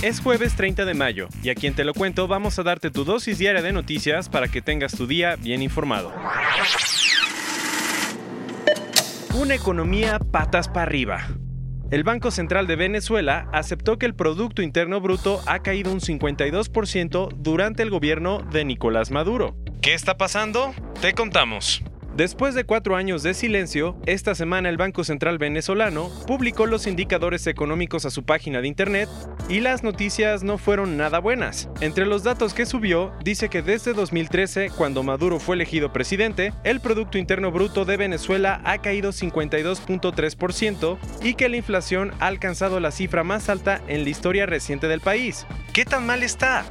Es jueves 30 de mayo y a quien te lo cuento vamos a darte tu dosis diaria de noticias para que tengas tu día bien informado. Una economía patas para arriba. El Banco Central de Venezuela aceptó que el Producto Interno Bruto ha caído un 52% durante el gobierno de Nicolás Maduro. ¿Qué está pasando? Te contamos. Después de cuatro años de silencio, esta semana el Banco Central venezolano publicó los indicadores económicos a su página de internet y las noticias no fueron nada buenas. Entre los datos que subió, dice que desde 2013, cuando Maduro fue elegido presidente, el Producto Interno Bruto de Venezuela ha caído 52.3% y que la inflación ha alcanzado la cifra más alta en la historia reciente del país. ¿Qué tan mal está?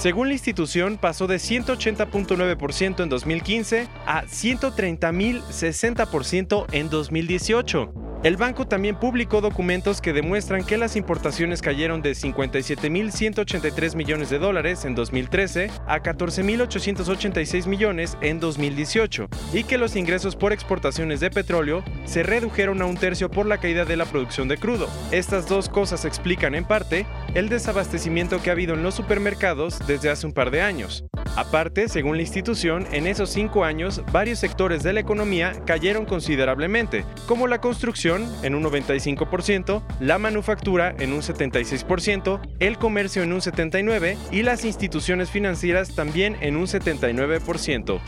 Según la institución, pasó de 180.9% en 2015 a 130.060% en 2018. El banco también publicó documentos que demuestran que las importaciones cayeron de 57.183 millones de dólares en 2013 a 14.886 millones en 2018 y que los ingresos por exportaciones de petróleo se redujeron a un tercio por la caída de la producción de crudo. Estas dos cosas explican en parte el desabastecimiento que ha habido en los supermercados desde hace un par de años. Aparte, según la institución, en esos cinco años varios sectores de la economía cayeron considerablemente, como la construcción en un 95%, la manufactura en un 76%, el comercio en un 79% y las instituciones financieras también en un 79%.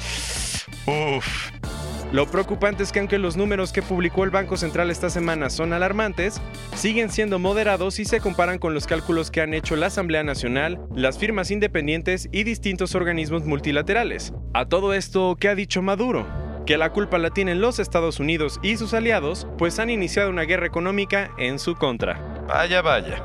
Uf. Lo preocupante es que aunque los números que publicó el Banco Central esta semana son alarmantes, siguen siendo moderados si se comparan con los cálculos que han hecho la Asamblea Nacional, las firmas independientes y distintos organismos multilaterales. A todo esto, ¿qué ha dicho Maduro? que la culpa la tienen los Estados Unidos y sus aliados, pues han iniciado una guerra económica en su contra. Vaya, vaya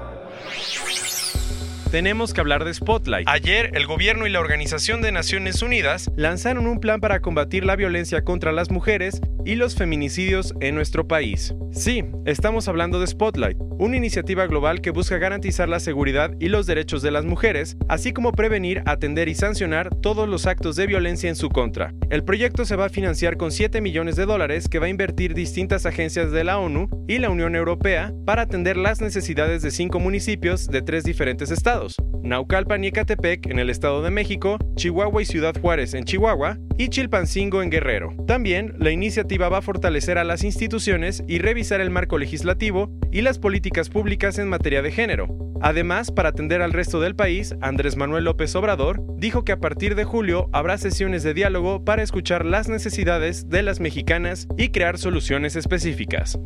tenemos que hablar de Spotlight. Ayer, el gobierno y la Organización de Naciones Unidas lanzaron un plan para combatir la violencia contra las mujeres y los feminicidios en nuestro país. Sí, estamos hablando de Spotlight, una iniciativa global que busca garantizar la seguridad y los derechos de las mujeres, así como prevenir, atender y sancionar todos los actos de violencia en su contra. El proyecto se va a financiar con 7 millones de dólares que va a invertir distintas agencias de la ONU y la Unión Europea para atender las necesidades de cinco municipios de tres diferentes estados Naucalpan y Ecatepec en el Estado de México, Chihuahua y Ciudad Juárez en Chihuahua y Chilpancingo en Guerrero. También, la iniciativa va a fortalecer a las instituciones y revisar el marco legislativo y las políticas públicas en materia de género. Además, para atender al resto del país, Andrés Manuel López Obrador dijo que a partir de julio habrá sesiones de diálogo para escuchar las necesidades de las mexicanas y crear soluciones específicas.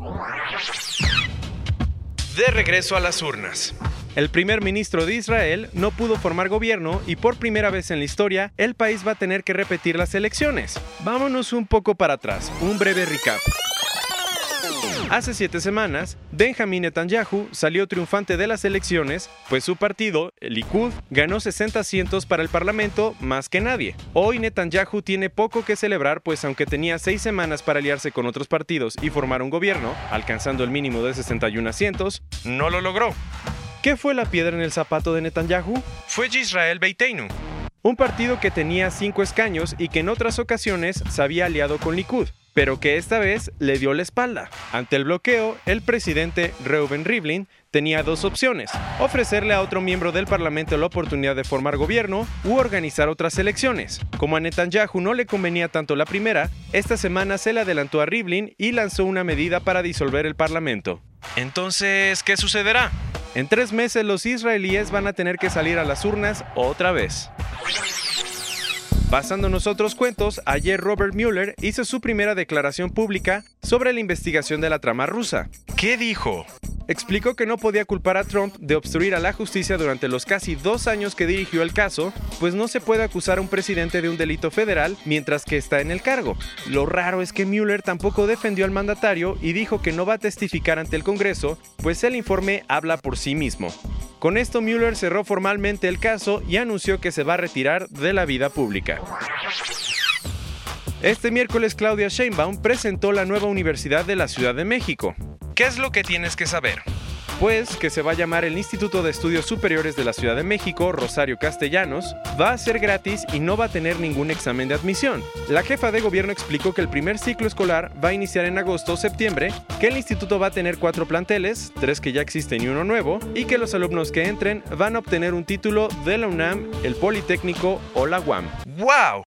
De regreso a las urnas. El primer ministro de Israel no pudo formar gobierno y por primera vez en la historia el país va a tener que repetir las elecciones. Vámonos un poco para atrás, un breve recap. Hace siete semanas, Benjamin Netanyahu salió triunfante de las elecciones, pues su partido, el Likud, ganó 60 asientos para el Parlamento más que nadie. Hoy Netanyahu tiene poco que celebrar, pues aunque tenía seis semanas para aliarse con otros partidos y formar un gobierno, alcanzando el mínimo de 61 asientos, no lo logró. ¿Qué fue la piedra en el zapato de Netanyahu? Fue Israel Beiteinu, un partido que tenía cinco escaños y que en otras ocasiones se había aliado con Likud pero que esta vez le dio la espalda. Ante el bloqueo, el presidente Reuben Rivlin tenía dos opciones, ofrecerle a otro miembro del Parlamento la oportunidad de formar gobierno u organizar otras elecciones. Como a Netanyahu no le convenía tanto la primera, esta semana se le adelantó a Rivlin y lanzó una medida para disolver el Parlamento. Entonces, ¿qué sucederá? En tres meses los israelíes van a tener que salir a las urnas otra vez. Basándonos otros cuentos, ayer Robert Mueller hizo su primera declaración pública sobre la investigación de la trama rusa. ¿Qué dijo? explicó que no podía culpar a Trump de obstruir a la justicia durante los casi dos años que dirigió el caso, pues no se puede acusar a un presidente de un delito federal mientras que está en el cargo. Lo raro es que Mueller tampoco defendió al mandatario y dijo que no va a testificar ante el Congreso, pues el informe habla por sí mismo. Con esto Mueller cerró formalmente el caso y anunció que se va a retirar de la vida pública. Este miércoles Claudia Sheinbaum presentó la nueva Universidad de la Ciudad de México. ¿Qué es lo que tienes que saber? Pues que se va a llamar el Instituto de Estudios Superiores de la Ciudad de México, Rosario Castellanos, va a ser gratis y no va a tener ningún examen de admisión. La jefa de gobierno explicó que el primer ciclo escolar va a iniciar en agosto o septiembre, que el instituto va a tener cuatro planteles, tres que ya existen y uno nuevo, y que los alumnos que entren van a obtener un título de la UNAM, el Politécnico o la UAM. ¡Wow!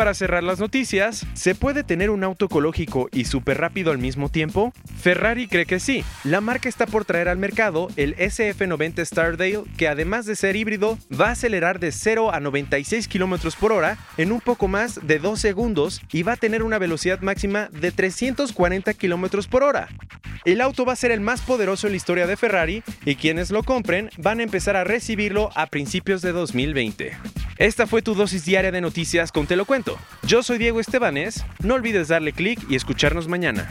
Para cerrar las noticias, ¿se puede tener un auto ecológico y súper rápido al mismo tiempo? Ferrari cree que sí. La marca está por traer al mercado el SF90 Stardale, que además de ser híbrido, va a acelerar de 0 a 96 km por hora en un poco más de 2 segundos y va a tener una velocidad máxima de 340 km por hora. El auto va a ser el más poderoso en la historia de Ferrari y quienes lo compren van a empezar a recibirlo a principios de 2020. Esta fue tu dosis diaria de noticias con Te lo cuento. Yo soy Diego Estebanés, no olvides darle clic y escucharnos mañana.